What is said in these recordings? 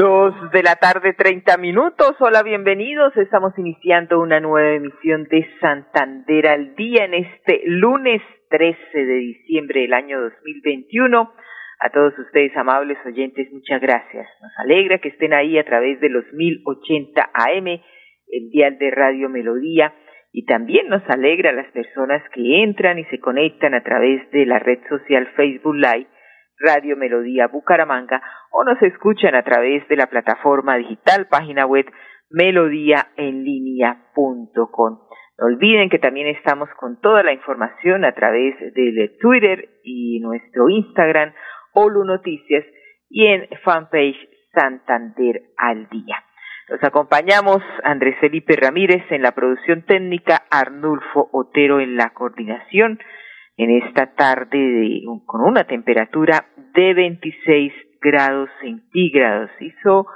Dos de la tarde, treinta minutos. Hola, bienvenidos. Estamos iniciando una nueva emisión de Santander al día en este lunes 13 de diciembre del año 2021. A todos ustedes, amables oyentes, muchas gracias. Nos alegra que estén ahí a través de los 1080 AM, el dial de Radio Melodía, y también nos alegra a las personas que entran y se conectan a través de la red social Facebook Live Radio Melodía Bucaramanga o nos escuchan a través de la plataforma digital página web melodíaenlínea.com. No olviden que también estamos con toda la información a través de Twitter y nuestro Instagram, Olu Noticias, y en fanpage Santander al Día. Nos acompañamos Andrés Felipe Ramírez en la producción técnica, Arnulfo Otero en la coordinación en esta tarde de, con una temperatura de 26 grados centígrados. Hizo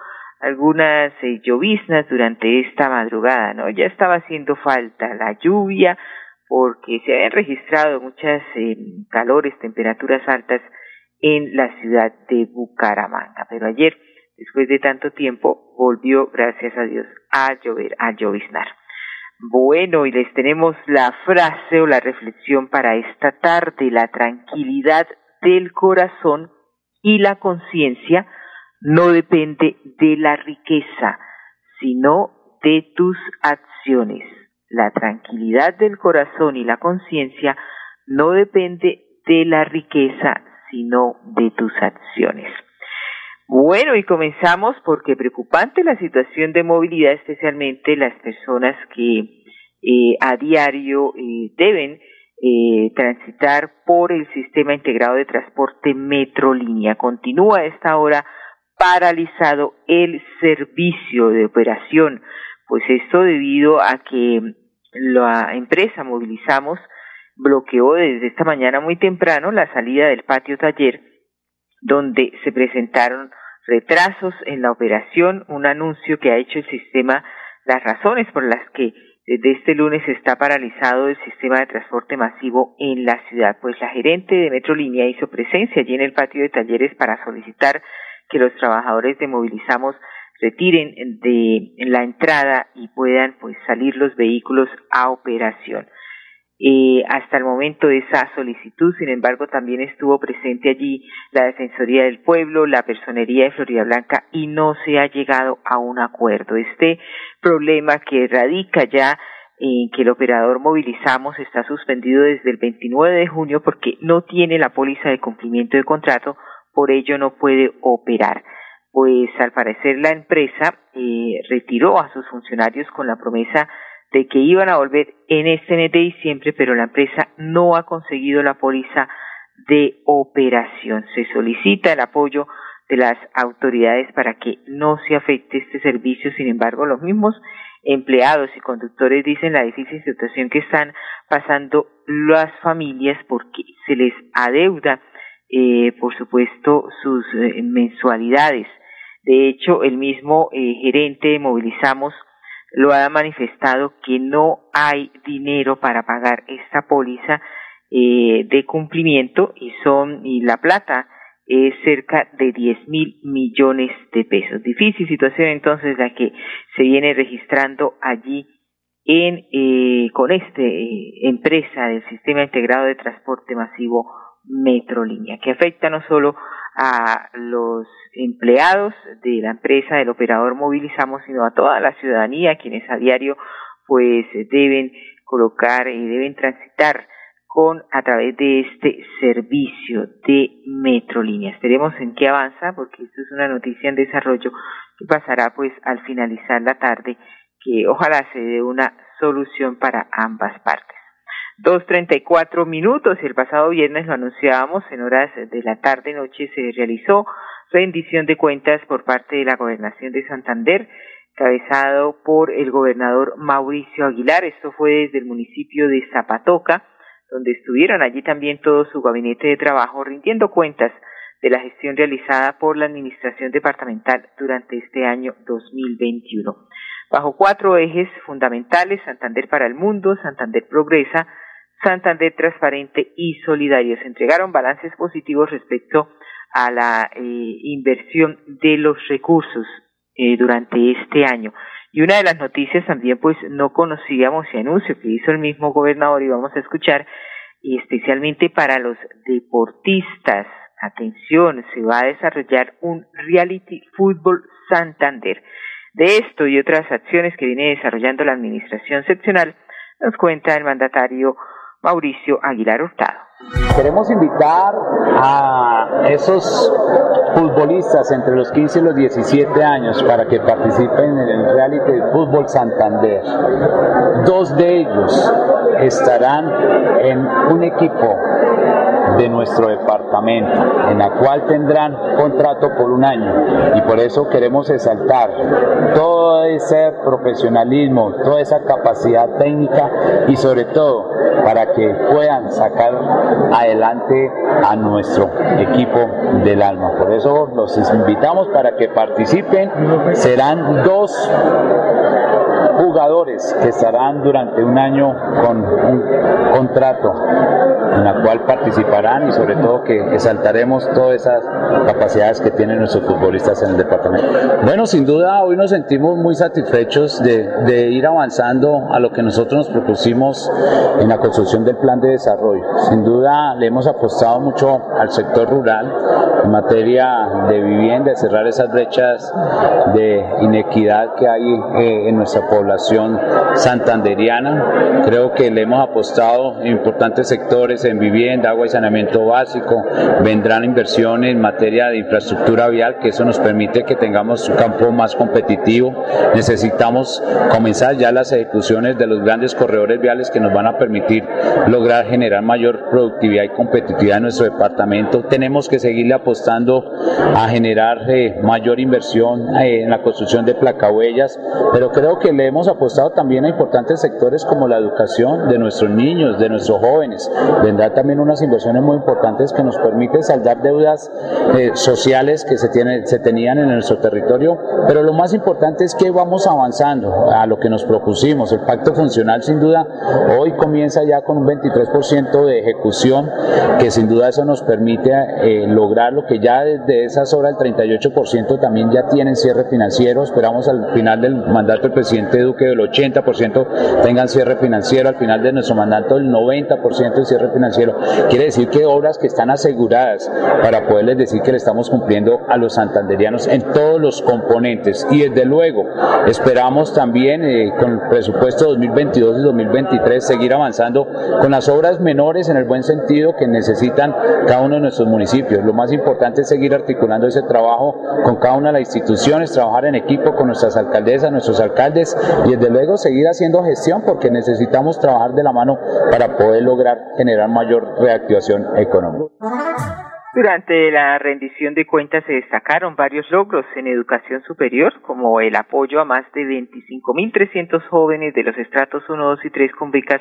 algunas eh, lloviznas durante esta madrugada, ¿no? Ya estaba haciendo falta la lluvia porque se habían registrado muchas eh, calores, temperaturas altas en la ciudad de Bucaramanga. Pero ayer, después de tanto tiempo, volvió, gracias a Dios, a llover, a lloviznar. Bueno, y les tenemos la frase o la reflexión para esta tarde. La tranquilidad del corazón y la conciencia no depende de la riqueza, sino de tus acciones. La tranquilidad del corazón y la conciencia no depende de la riqueza, sino de tus acciones. Bueno, y comenzamos porque preocupante la situación de movilidad, especialmente las personas que eh, a diario eh, deben eh, transitar por el sistema integrado de transporte Metrolínea. Continúa a esta hora paralizado el servicio de operación, pues esto debido a que la empresa Movilizamos bloqueó desde esta mañana muy temprano la salida del patio taller donde se presentaron retrasos en la operación, un anuncio que ha hecho el sistema, las razones por las que desde este lunes está paralizado el sistema de transporte masivo en la ciudad, pues la gerente de Metrolínea hizo presencia allí en el patio de talleres para solicitar que los trabajadores de Movilizamos retiren de la entrada y puedan pues salir los vehículos a operación. Eh, hasta el momento de esa solicitud, sin embargo, también estuvo presente allí la Defensoría del Pueblo, la Personería de Florida Blanca y no se ha llegado a un acuerdo. Este problema que radica ya en que el operador Movilizamos está suspendido desde el 29 de junio porque no tiene la póliza de cumplimiento de contrato, por ello no puede operar. Pues al parecer la empresa eh, retiró a sus funcionarios con la promesa de que iban a volver en este mes de diciembre, pero la empresa no ha conseguido la póliza de operación. Se solicita el apoyo de las autoridades para que no se afecte este servicio. Sin embargo, los mismos empleados y conductores dicen la difícil situación que están pasando las familias porque se les adeuda, eh, por supuesto, sus eh, mensualidades. De hecho, el mismo eh, gerente Movilizamos lo ha manifestado que no hay dinero para pagar esta póliza eh, de cumplimiento y son y la plata es cerca de 10 mil millones de pesos. Difícil situación entonces la que se viene registrando allí en eh, con esta eh, empresa del sistema integrado de transporte masivo Metrolínea, que afecta no solo a los empleados de la empresa del operador Movilizamos, sino a toda la ciudadanía, quienes a diario pues deben colocar y deben transitar con a través de este servicio de Metrolínea. Veremos en qué avanza, porque esto es una noticia en desarrollo que pasará pues al finalizar la tarde, que ojalá se dé una solución para ambas partes. 2.34 minutos. El pasado viernes lo anunciábamos, en horas de la tarde-noche se realizó rendición de cuentas por parte de la Gobernación de Santander, cabezado por el gobernador Mauricio Aguilar. Esto fue desde el municipio de Zapatoca, donde estuvieron allí también todo su gabinete de trabajo rindiendo cuentas de la gestión realizada por la Administración Departamental durante este año 2021. Bajo cuatro ejes fundamentales, Santander para el mundo, Santander progresa, Santander transparente y solidario. Se entregaron balances positivos respecto a la eh, inversión de los recursos eh, durante este año. Y una de las noticias también pues no conocíamos y anuncio que hizo el mismo gobernador y vamos a escuchar, especialmente para los deportistas, atención, se va a desarrollar un reality fútbol Santander. De esto y otras acciones que viene desarrollando la administración seccional, nos cuenta el mandatario Mauricio Aguilar Hurtado. Queremos invitar a esos futbolistas entre los 15 y los 17 años para que participen en el reality de fútbol Santander. Dos de ellos estarán en un equipo de nuestro departamento, en la cual tendrán contrato por un año y por eso queremos exaltar todo ese profesionalismo, toda esa capacidad técnica y sobre todo para que puedan sacar adelante a nuestro equipo del alma. Por eso los invitamos para que participen. Serán dos jugadores que estarán durante un año con un contrato en la cual participarán y sobre todo que exaltaremos todas esas capacidades que tienen nuestros futbolistas en el departamento. Bueno, sin duda hoy nos sentimos muy satisfechos de, de ir avanzando a lo que nosotros nos propusimos en la construcción del plan de desarrollo. Sin duda le hemos apostado mucho al sector rural en materia de vivienda, cerrar esas brechas de inequidad que hay eh, en nuestra población santanderiana. Creo que le hemos apostado en importantes sectores en vivienda, agua y saneamiento básico. Vendrán inversiones en materia de infraestructura vial, que eso nos permite que tengamos un campo más competitivo. Necesitamos comenzar ya las ejecuciones de los grandes corredores viales que nos van a permitir lograr generar mayor productividad y competitividad en nuestro departamento. Tenemos que seguirle apostando a generar eh, mayor inversión eh, en la construcción de placahuellas, pero creo que le hemos apostado también a importantes sectores como la educación de nuestros niños, de nuestros jóvenes. Vendrá también unas inversiones muy importantes que nos permiten saldar deudas eh, sociales que se, tienen, se tenían en nuestro territorio, pero lo más importante es que vamos avanzando a lo que nos propusimos. El pacto funcional sin duda hoy comienza ya con un 23% de ejecución, que sin duda eso nos permite eh, lograr lo que ya desde esas horas el 38% también ya tienen cierre financiero. Esperamos al final del mandato del presidente Duque del 80% tengan cierre financiero, al final de nuestro mandato el 90% de cierre financiero. Quiere decir que obras que están aseguradas para poderles decir que le estamos cumpliendo a los santanderianos en todos los componentes. Y desde luego esperamos también eh, con el presupuesto 2022 y 2023 seguir avanzando con las obras menores en el buen sentido que necesitan cada uno de nuestros municipios. Lo más importante es seguir articulando ese trabajo con cada una de las instituciones, trabajar en equipo con nuestras alcaldesas, nuestros alcaldes y desde luego seguir haciendo gestión porque necesitamos trabajar de la mano para poder lograr generar mayor reactivación económica. Durante la rendición de cuentas se destacaron varios logros en educación superior, como el apoyo a más de 25.300 jóvenes de los estratos 1, 2 y 3 con becas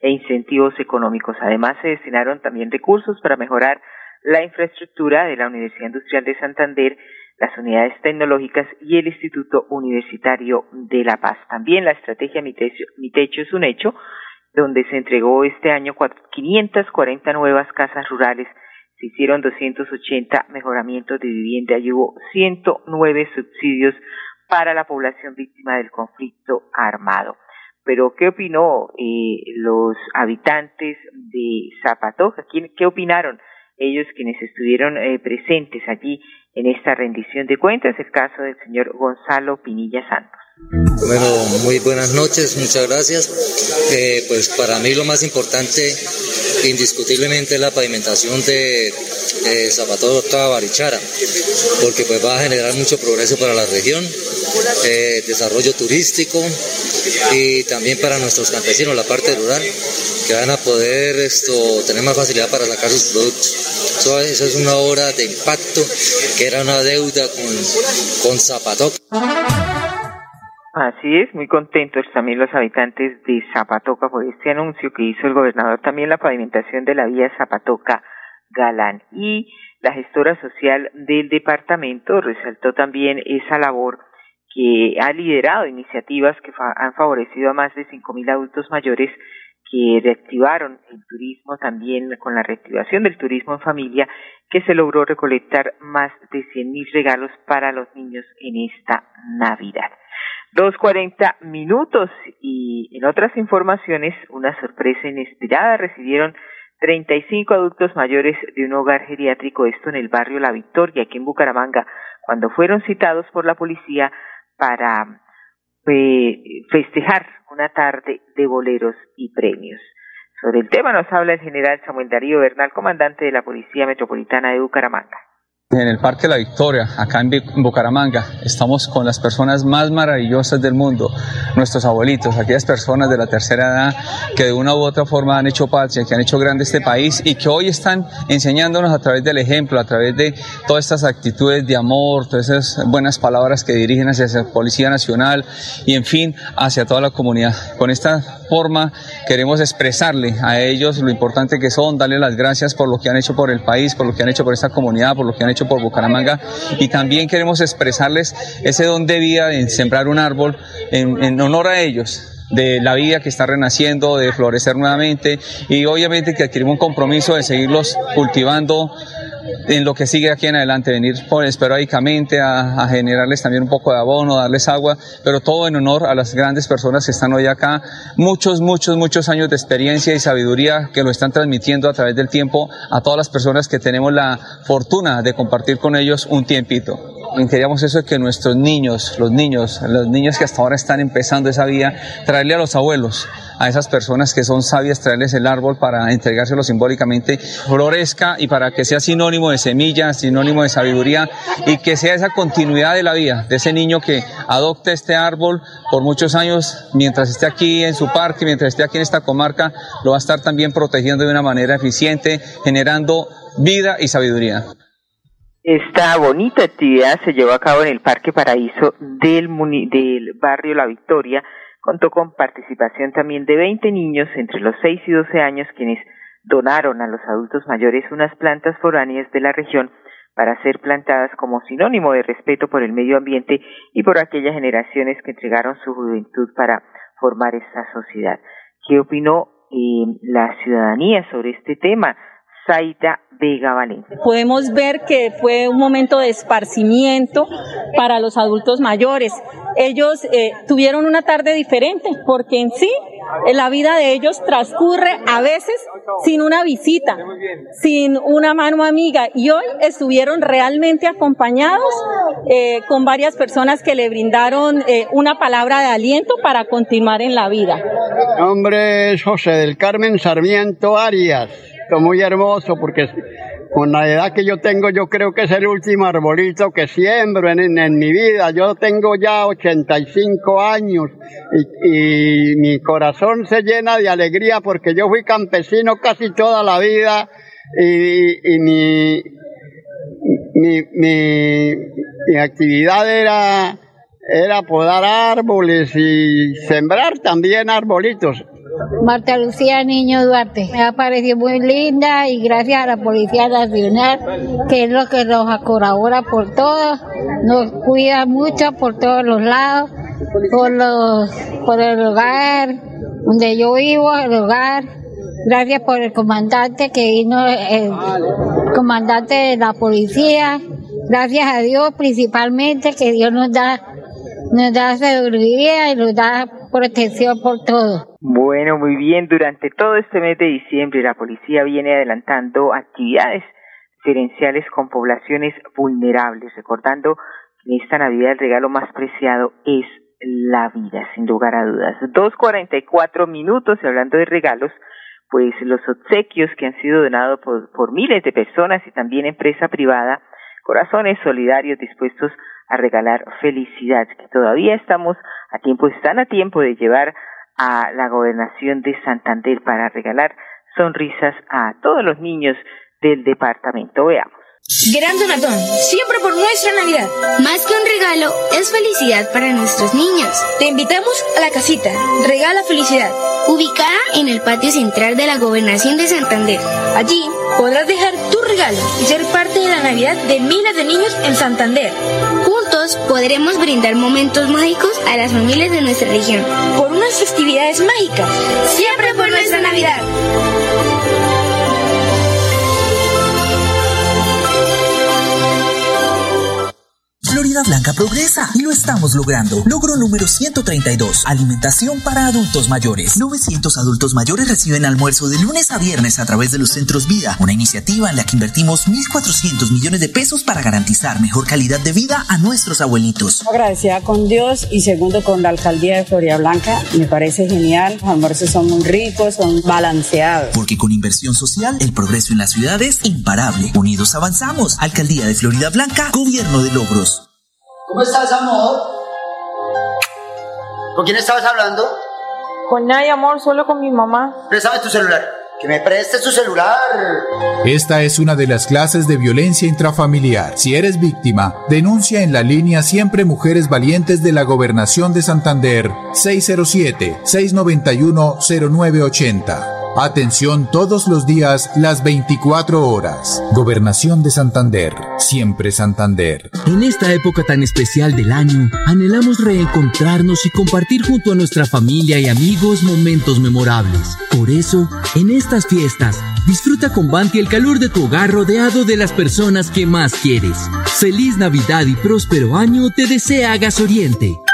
e incentivos económicos. Además, se destinaron también recursos para mejorar la infraestructura de la Universidad Industrial de Santander, las unidades tecnológicas y el Instituto Universitario de La Paz. También la estrategia Mi Techo, es un hecho, donde se entregó este año 540 nuevas casas rurales, se hicieron 280 mejoramientos de vivienda y hubo 109 subsidios para la población víctima del conflicto armado. Pero, ¿qué opinó eh, los habitantes de Zapatoja? ¿Qué opinaron? ellos quienes estuvieron eh, presentes allí en esta rendición de cuentas, el caso del señor Gonzalo Pinilla Santos. Bueno, muy buenas noches, muchas gracias. Eh, pues para mí lo más importante, indiscutiblemente, es la pavimentación de eh, Zapatoca Barichara, porque pues va a generar mucho progreso para la región, eh, desarrollo turístico y también para nuestros campesinos, la parte rural que van a poder esto, tener más facilidad para sacar sus productos. Eso, es una obra de impacto que era una deuda con, con Zapatoca. Así es, muy contentos también los habitantes de Zapatoca por este anuncio que hizo el gobernador, también la pavimentación de la vía Zapatoca Galán. Y la gestora social del departamento resaltó también esa labor que ha liderado iniciativas que han favorecido a más de 5.000 adultos mayores que reactivaron el turismo también con la reactivación del turismo en familia que se logró recolectar más de 100.000 regalos para los niños en esta Navidad. Dos cuarenta minutos y en otras informaciones una sorpresa inesperada recibieron 35 adultos mayores de un hogar geriátrico, esto en el barrio La Victoria, aquí en Bucaramanga, cuando fueron citados por la policía para festejar una tarde de boleros y premios. Sobre el tema nos habla el general Samuel Darío Bernal, comandante de la Policía Metropolitana de Bucaramanga en el Parque La Victoria, acá en Bucaramanga. Estamos con las personas más maravillosas del mundo, nuestros abuelitos, aquellas personas de la tercera edad que de una u otra forma han hecho patria, que han hecho grande este país y que hoy están enseñándonos a través del ejemplo, a través de todas estas actitudes de amor, todas esas buenas palabras que dirigen hacia la Policía Nacional y en fin, hacia toda la comunidad. Con esta forma queremos expresarle a ellos lo importante que son, darle las gracias por lo que han hecho por el país, por lo que han hecho por esta comunidad, por lo que han hecho por Bucaramanga. Y también queremos expresarles ese don de vida en sembrar un árbol en honor a ellos de la vida que está renaciendo, de florecer nuevamente. Y obviamente que adquirimos un compromiso de seguirlos cultivando en lo que sigue aquí en adelante, venir por, esporádicamente a, a, generarles también un poco de abono, darles agua, pero todo en honor a las grandes personas que están hoy acá, muchos, muchos, muchos años de experiencia y sabiduría que lo están transmitiendo a través del tiempo a todas las personas que tenemos la fortuna de compartir con ellos un tiempito. Queríamos eso de que nuestros niños, los niños, los niños que hasta ahora están empezando esa vida, traerle a los abuelos, a esas personas que son sabias, traerles el árbol para entregárselo simbólicamente, florezca y para que sea sinónimo de semilla, sinónimo de sabiduría y que sea esa continuidad de la vida, de ese niño que adopte este árbol por muchos años, mientras esté aquí en su parque, mientras esté aquí en esta comarca, lo va a estar también protegiendo de una manera eficiente, generando vida y sabiduría. Esta bonita actividad se llevó a cabo en el Parque Paraíso del, del barrio La Victoria, contó con participación también de 20 niños entre los 6 y 12 años quienes donaron a los adultos mayores unas plantas foráneas de la región para ser plantadas como sinónimo de respeto por el medio ambiente y por aquellas generaciones que entregaron su juventud para formar esta sociedad. ¿Qué opinó eh, la ciudadanía sobre este tema? Zaida Vega Valencia. Podemos ver que fue un momento de esparcimiento para los adultos mayores. Ellos eh, tuvieron una tarde diferente porque en sí la vida de ellos transcurre a veces sin una visita, sin una mano amiga y hoy estuvieron realmente acompañados eh, con varias personas que le brindaron eh, una palabra de aliento para continuar en la vida. Mi nombre es José del Carmen Sarmiento Arias muy hermoso porque con la edad que yo tengo yo creo que es el último arbolito que siembro en, en, mi vida. Yo tengo ya 85 años y, y, mi corazón se llena de alegría porque yo fui campesino casi toda la vida y, y mi, mi, mi, mi actividad era era podar árboles y sembrar también arbolitos. Marta Lucía Niño Duarte. Me ha parecido muy linda y gracias a la Policía Nacional, que es lo que nos colabora por todo, nos cuida mucho por todos los lados, por, los, por el hogar, donde yo vivo, el hogar. Gracias por el comandante que vino, el comandante de la policía. Gracias a Dios principalmente que Dios nos da, nos da sabiduría y nos da protección por todo. Bueno, muy bien. Durante todo este mes de diciembre la policía viene adelantando actividades diferenciales con poblaciones vulnerables, recordando que en esta Navidad el regalo más preciado es la vida, sin lugar a dudas. Dos cuarenta y cuatro minutos y hablando de regalos, pues los obsequios que han sido donados por, por miles de personas y también empresa privada, corazones solidarios dispuestos a regalar felicidad, que todavía estamos a tiempo, están a tiempo de llevar a la gobernación de Santander para regalar sonrisas a todos los niños del departamento. Veamos. Gran Donatón, siempre por nuestra Navidad. Más que un regalo, es felicidad para nuestros niños. Te invitamos a la casita, Regala Felicidad, ubicada en el patio central de la Gobernación de Santander. Allí podrás dejar tu regalo y ser parte Navidad de miles de niños en Santander. Juntos podremos brindar momentos mágicos a las familias de nuestra región. Por unas festividades mágicas, siempre por nuestra Navidad. Florida Blanca progresa y lo estamos logrando. Logro número 132. Alimentación para adultos mayores. 900 adultos mayores reciben almuerzo de lunes a viernes a través de los centros Vida, una iniciativa en la que invertimos 1.400 millones de pesos para garantizar mejor calidad de vida a nuestros abuelitos. Agradecida con Dios y segundo con la alcaldía de Florida Blanca. Me parece genial. Los almuerzos son muy ricos, son balanceados. Porque con inversión social, el progreso en la ciudad es imparable. Unidos avanzamos. Alcaldía de Florida Blanca, Gobierno de Logros. ¿Cómo estás, amor? ¿Con quién estabas hablando? Con nadie, amor, solo con mi mamá. Préstame tu celular. Que me prestes tu celular. Esta es una de las clases de violencia intrafamiliar. Si eres víctima, denuncia en la línea Siempre Mujeres Valientes de la Gobernación de Santander 607-691-0980. Atención todos los días, las 24 horas. Gobernación de Santander, siempre Santander. En esta época tan especial del año, anhelamos reencontrarnos y compartir junto a nuestra familia y amigos momentos memorables. Por eso, en estas fiestas, disfruta con Banti el calor de tu hogar rodeado de las personas que más quieres. Feliz Navidad y próspero año te desea Gasoriente. Año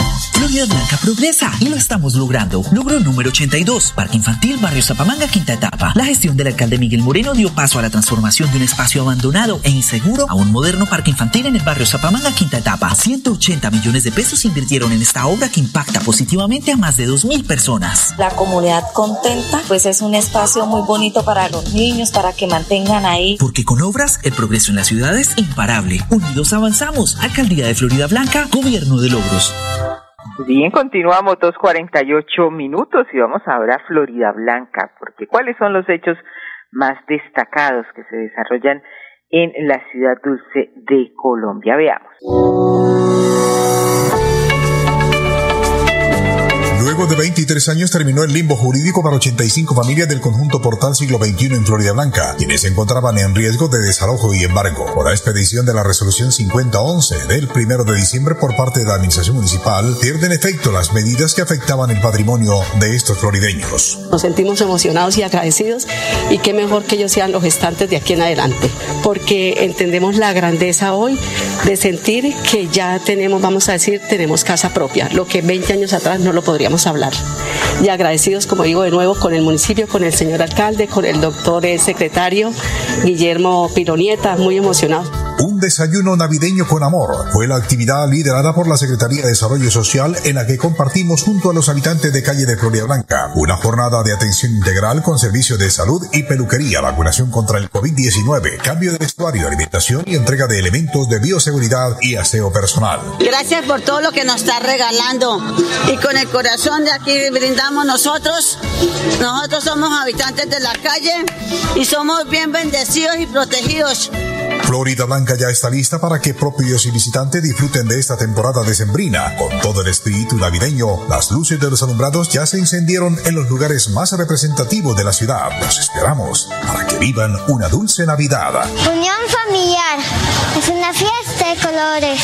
Florida Blanca progresa y lo estamos logrando. Logro número 82, Parque Infantil Barrio Zapamanga, quinta etapa. La gestión del alcalde Miguel Moreno dio paso a la transformación de un espacio abandonado e inseguro a un moderno parque infantil en el barrio Zapamanga, quinta etapa. 180 millones de pesos invirtieron en esta obra que impacta positivamente a más de 2.000 personas. La comunidad contenta, pues es un espacio muy bonito para los niños, para que mantengan ahí. Porque con obras, el progreso en la ciudad es imparable. Unidos avanzamos. Alcaldía de Florida Blanca, Gobierno de Logros. Bien, continuamos dos cuarenta y ocho minutos y vamos ahora a Florida Blanca, porque ¿cuáles son los hechos más destacados que se desarrollan en la ciudad dulce de Colombia? Veamos. Luego de 23 años terminó el limbo jurídico para 85 familias del conjunto Portal Siglo XXI en Florida Blanca, quienes se encontraban en riesgo de desalojo y embargo. Por la expedición de la resolución 5011 del 1 de diciembre por parte de la Administración Municipal, pierden efecto las medidas que afectaban el patrimonio de estos florideños. Nos sentimos emocionados y agradecidos y qué mejor que ellos sean los gestantes de aquí en adelante, porque entendemos la grandeza hoy de sentir que ya tenemos, vamos a decir, tenemos casa propia, lo que 20 años atrás no lo podríamos hablar. Y agradecidos, como digo de nuevo, con el municipio, con el señor alcalde, con el doctor el secretario Guillermo Pironieta, muy emocionados. Un desayuno navideño con amor fue la actividad liderada por la Secretaría de Desarrollo Social en la que compartimos junto a los habitantes de calle de Florida Blanca una jornada de atención integral con servicios de salud y peluquería, vacunación contra el COVID-19, cambio de vestuario, alimentación y entrega de elementos de bioseguridad y aseo personal. Gracias por todo lo que nos está regalando y con el corazón de aquí brindamos nosotros. Nosotros somos habitantes de la calle y somos bien bendecidos y protegidos Florida Blanca ya está lista para que propios y visitantes disfruten de esta temporada decembrina. Con todo el espíritu navideño, las luces de los alumbrados ya se encendieron en los lugares más representativos de la ciudad. Los esperamos para que vivan una dulce Navidad. Unión familiar es una fiesta de colores.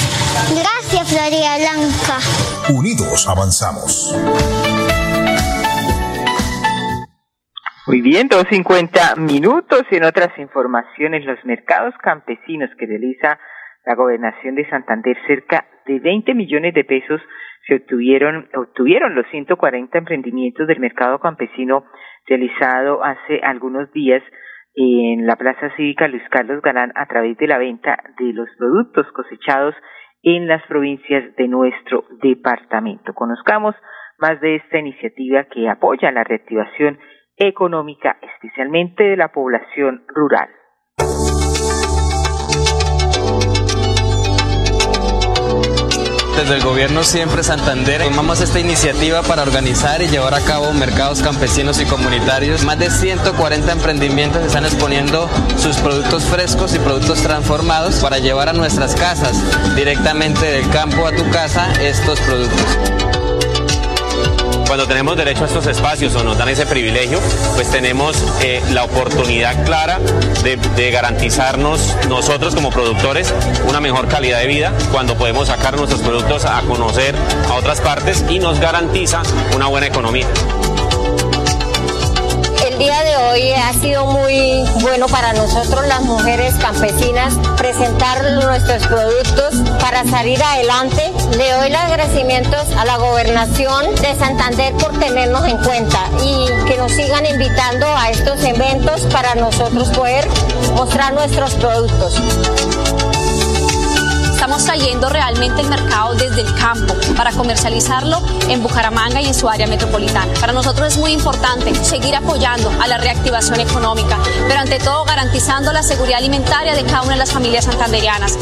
Gracias, Florida Blanca. Unidos avanzamos. Muy bien, 2.50 minutos en otras informaciones, los mercados campesinos que realiza la gobernación de Santander, cerca de 20 millones de pesos se obtuvieron, obtuvieron los 140 emprendimientos del mercado campesino realizado hace algunos días en la Plaza Cívica Luis Carlos Galán a través de la venta de los productos cosechados en las provincias de nuestro departamento. Conozcamos más de esta iniciativa que apoya la reactivación económica, especialmente de la población rural. Desde el gobierno siempre Santander tomamos esta iniciativa para organizar y llevar a cabo mercados campesinos y comunitarios. Más de 140 emprendimientos están exponiendo sus productos frescos y productos transformados para llevar a nuestras casas directamente del campo a tu casa estos productos cuando tenemos derecho a estos espacios o nos dan ese privilegio, pues tenemos eh, la oportunidad clara de, de, garantizarnos nosotros como productores una mejor calidad de vida cuando podemos sacar nuestros productos a conocer a otras partes y nos garantiza una buena economía el día de hoy ha sido muy bueno para nosotros las mujeres campesinas presentar nuestros productos para salir adelante. Le doy los agradecimientos a la gobernación de Santander por tenernos en cuenta y que nos sigan invitando a estos eventos para nosotros poder mostrar nuestros productos estamos trayendo realmente el mercado desde el campo para comercializarlo en Bucaramanga y en su área metropolitana. Para nosotros es muy importante seguir apoyando a la reactivación económica, pero ante todo garantizando la seguridad alimentaria de cada una de las familias santanderianas.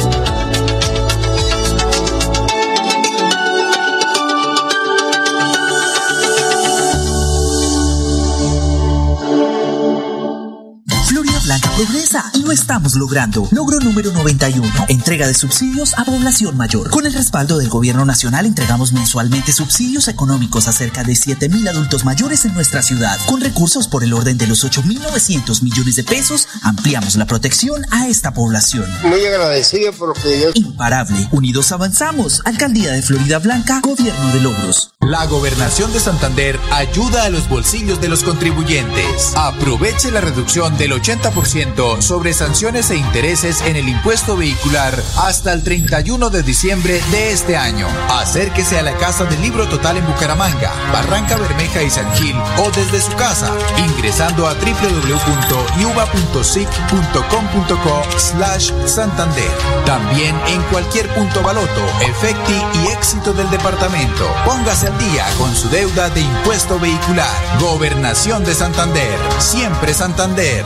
Progresa y lo estamos logrando. Logro número 91. Entrega de subsidios a población mayor. Con el respaldo del gobierno nacional entregamos mensualmente subsidios económicos a cerca de 7.000 adultos mayores en nuestra ciudad. Con recursos por el orden de los 8.900 millones de pesos, ampliamos la protección a esta población. Muy agradecido por lo que Imparable. Unidos avanzamos. Alcaldía de Florida Blanca, Gobierno de Logros. La Gobernación de Santander ayuda a los bolsillos de los contribuyentes. Aproveche la reducción del 80% sobre sanciones e intereses en el impuesto vehicular hasta el 31 de diciembre de este año. Acérquese a la Casa del Libro Total en Bucaramanga, Barranca Bermeja y San Gil o desde su casa ingresando a www.yuba.sic.com.co slash Santander. También en cualquier punto baloto, efecti y éxito del departamento. Póngase al día con su deuda de impuesto vehicular. Gobernación de Santander. Siempre Santander.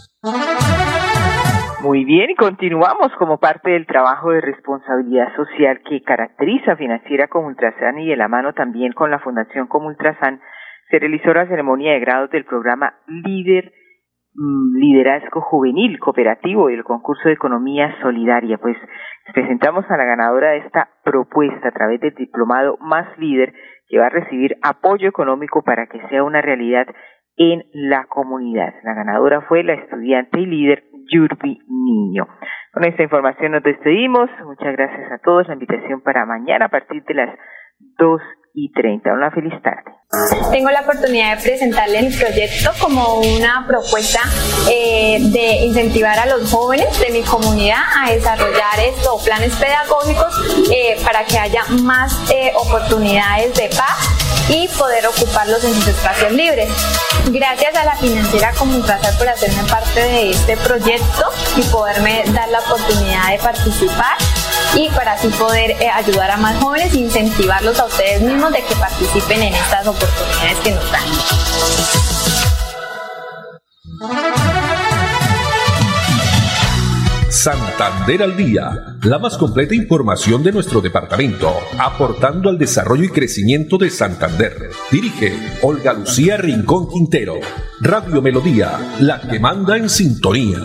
Muy bien, y continuamos como parte del trabajo de responsabilidad social que caracteriza Financiera como Ultrasan y de la mano también con la Fundación como Ultrasan, se realizó la ceremonia de grados del programa Líder mm, Liderazgo Juvenil Cooperativo y el concurso de Economía Solidaria. Pues presentamos a la ganadora de esta propuesta a través del diplomado Más Líder que va a recibir apoyo económico para que sea una realidad en la comunidad. La ganadora fue la estudiante y líder Yurbi Niño. Con esta información nos despedimos. Muchas gracias a todos. La invitación para mañana a partir de las 2 y 30. Una feliz tarde. Tengo la oportunidad de presentarle mi proyecto como una propuesta eh, de incentivar a los jóvenes de mi comunidad a desarrollar estos planes pedagógicos eh, para que haya más eh, oportunidades de paz y poder ocuparlos en sus espacios libres. Gracias a la financiera Comuntrasal por hacerme parte de este proyecto y poderme dar la oportunidad de participar y para así poder eh, ayudar a más jóvenes e incentivarlos a ustedes mismos de que participen en estas oportunidades que nos dan. Santander al Día, la más completa información de nuestro departamento, aportando al desarrollo y crecimiento de Santander. Dirige Olga Lucía Rincón Quintero. Radio Melodía, la que manda en sintonía.